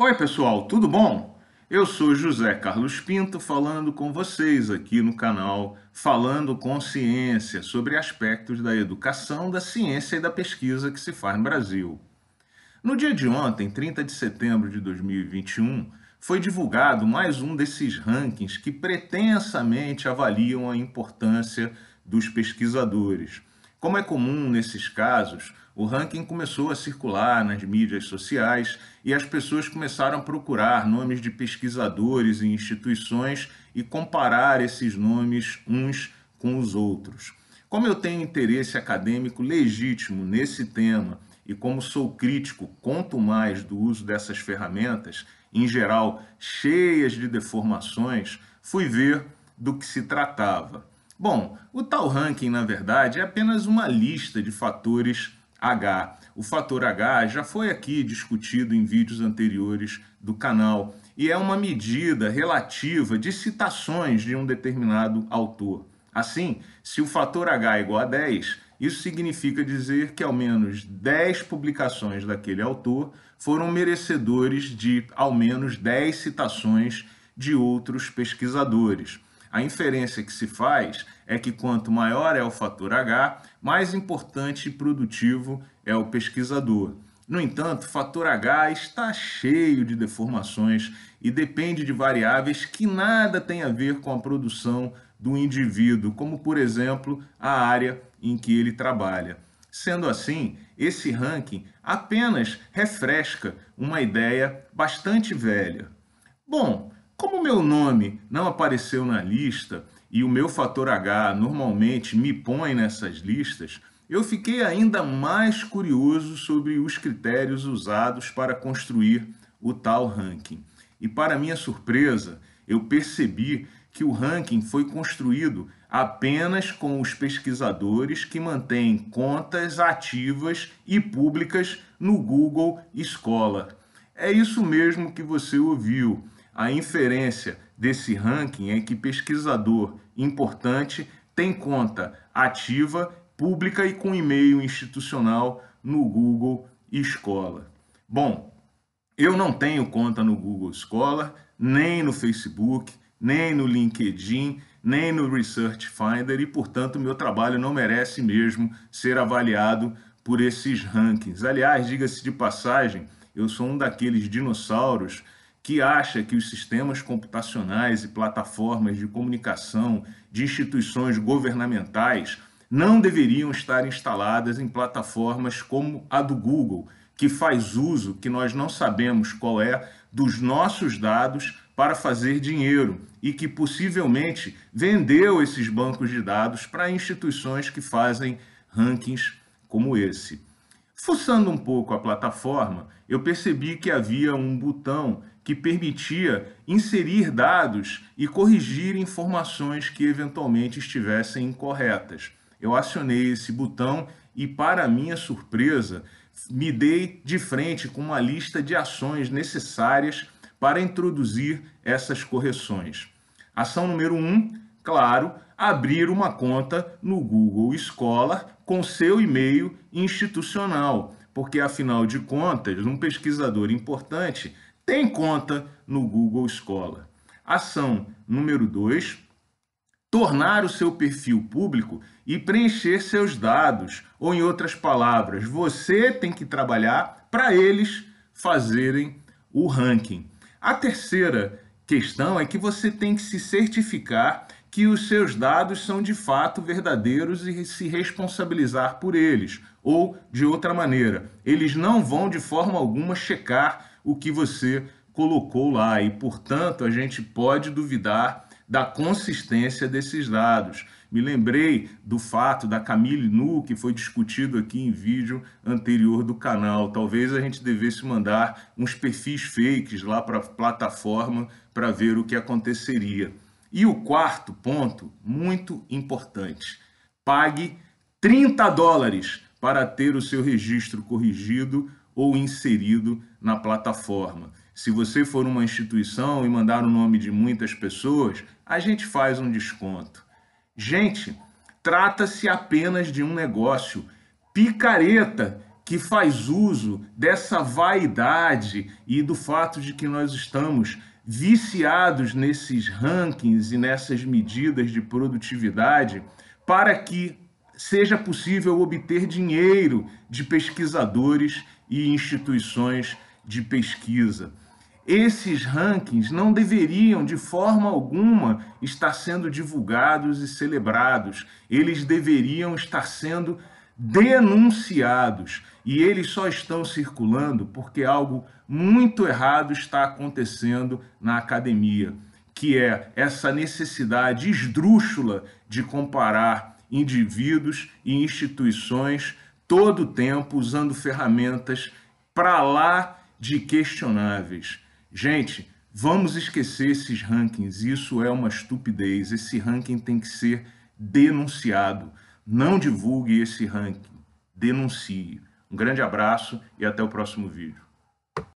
Oi, pessoal, tudo bom? Eu sou José Carlos Pinto falando com vocês aqui no canal Falando com Ciência sobre aspectos da educação, da ciência e da pesquisa que se faz no Brasil. No dia de ontem, 30 de setembro de 2021, foi divulgado mais um desses rankings que pretensamente avaliam a importância dos pesquisadores. Como é comum nesses casos, o ranking começou a circular nas mídias sociais e as pessoas começaram a procurar nomes de pesquisadores e instituições e comparar esses nomes uns com os outros. Como eu tenho interesse acadêmico legítimo nesse tema e como sou crítico quanto mais do uso dessas ferramentas, em geral cheias de deformações, fui ver do que se tratava. Bom, o tal ranking, na verdade, é apenas uma lista de fatores H. O fator H já foi aqui discutido em vídeos anteriores do canal e é uma medida relativa de citações de um determinado autor. Assim, se o fator H é igual a 10, isso significa dizer que ao menos 10 publicações daquele autor foram merecedores de ao menos 10 citações de outros pesquisadores. A inferência que se faz é que quanto maior é o fator H, mais importante e produtivo é o pesquisador. No entanto, o fator H está cheio de deformações e depende de variáveis que nada têm a ver com a produção do indivíduo, como por exemplo a área em que ele trabalha. Sendo assim, esse ranking apenas refresca uma ideia bastante velha. Bom, como meu nome não apareceu na lista e o meu fator H normalmente me põe nessas listas, eu fiquei ainda mais curioso sobre os critérios usados para construir o tal ranking. E para minha surpresa, eu percebi que o ranking foi construído apenas com os pesquisadores que mantêm contas ativas e públicas no Google Scholar. É isso mesmo que você ouviu a inferência desse ranking é que pesquisador importante tem conta ativa, pública e com e-mail institucional no Google Escola. Bom, eu não tenho conta no Google Scholar, nem no Facebook, nem no LinkedIn, nem no Research Finder e, portanto, meu trabalho não merece mesmo ser avaliado por esses rankings. Aliás, diga-se de passagem, eu sou um daqueles dinossauros que acha que os sistemas computacionais e plataformas de comunicação de instituições governamentais não deveriam estar instaladas em plataformas como a do Google, que faz uso, que nós não sabemos qual é, dos nossos dados para fazer dinheiro e que possivelmente vendeu esses bancos de dados para instituições que fazem rankings como esse. Fuçando um pouco a plataforma, eu percebi que havia um botão que permitia inserir dados e corrigir informações que eventualmente estivessem incorretas. Eu acionei esse botão e, para minha surpresa, me dei de frente com uma lista de ações necessárias para introduzir essas correções. Ação número 1, um, claro, abrir uma conta no Google Scholar com seu e-mail institucional, porque afinal de contas, um pesquisador importante tem conta no Google Escola. Ação número 2, tornar o seu perfil público e preencher seus dados, ou em outras palavras, você tem que trabalhar para eles fazerem o ranking. A terceira questão é que você tem que se certificar que os seus dados são de fato verdadeiros e se responsabilizar por eles. Ou, de outra maneira, eles não vão de forma alguma checar o que você colocou lá e, portanto, a gente pode duvidar da consistência desses dados. Me lembrei do fato da Camille Nu, que foi discutido aqui em vídeo anterior do canal. Talvez a gente devesse mandar uns perfis fakes lá para a plataforma para ver o que aconteceria. E o quarto ponto, muito importante, pague 30 dólares para ter o seu registro corrigido ou inserido na plataforma. Se você for uma instituição e mandar o nome de muitas pessoas, a gente faz um desconto. Gente, trata-se apenas de um negócio picareta que faz uso dessa vaidade e do fato de que nós estamos viciados nesses rankings e nessas medidas de produtividade para que seja possível obter dinheiro de pesquisadores e instituições de pesquisa. Esses rankings não deveriam, de forma alguma, estar sendo divulgados e celebrados. Eles deveriam estar sendo denunciados. E eles só estão circulando porque algo muito errado está acontecendo na academia, que é essa necessidade esdrúxula de comparar indivíduos e instituições todo o tempo usando ferramentas para lá de questionáveis. Gente, vamos esquecer esses rankings, isso é uma estupidez. Esse ranking tem que ser denunciado. Não divulgue esse ranking, denuncie. Um grande abraço e até o próximo vídeo.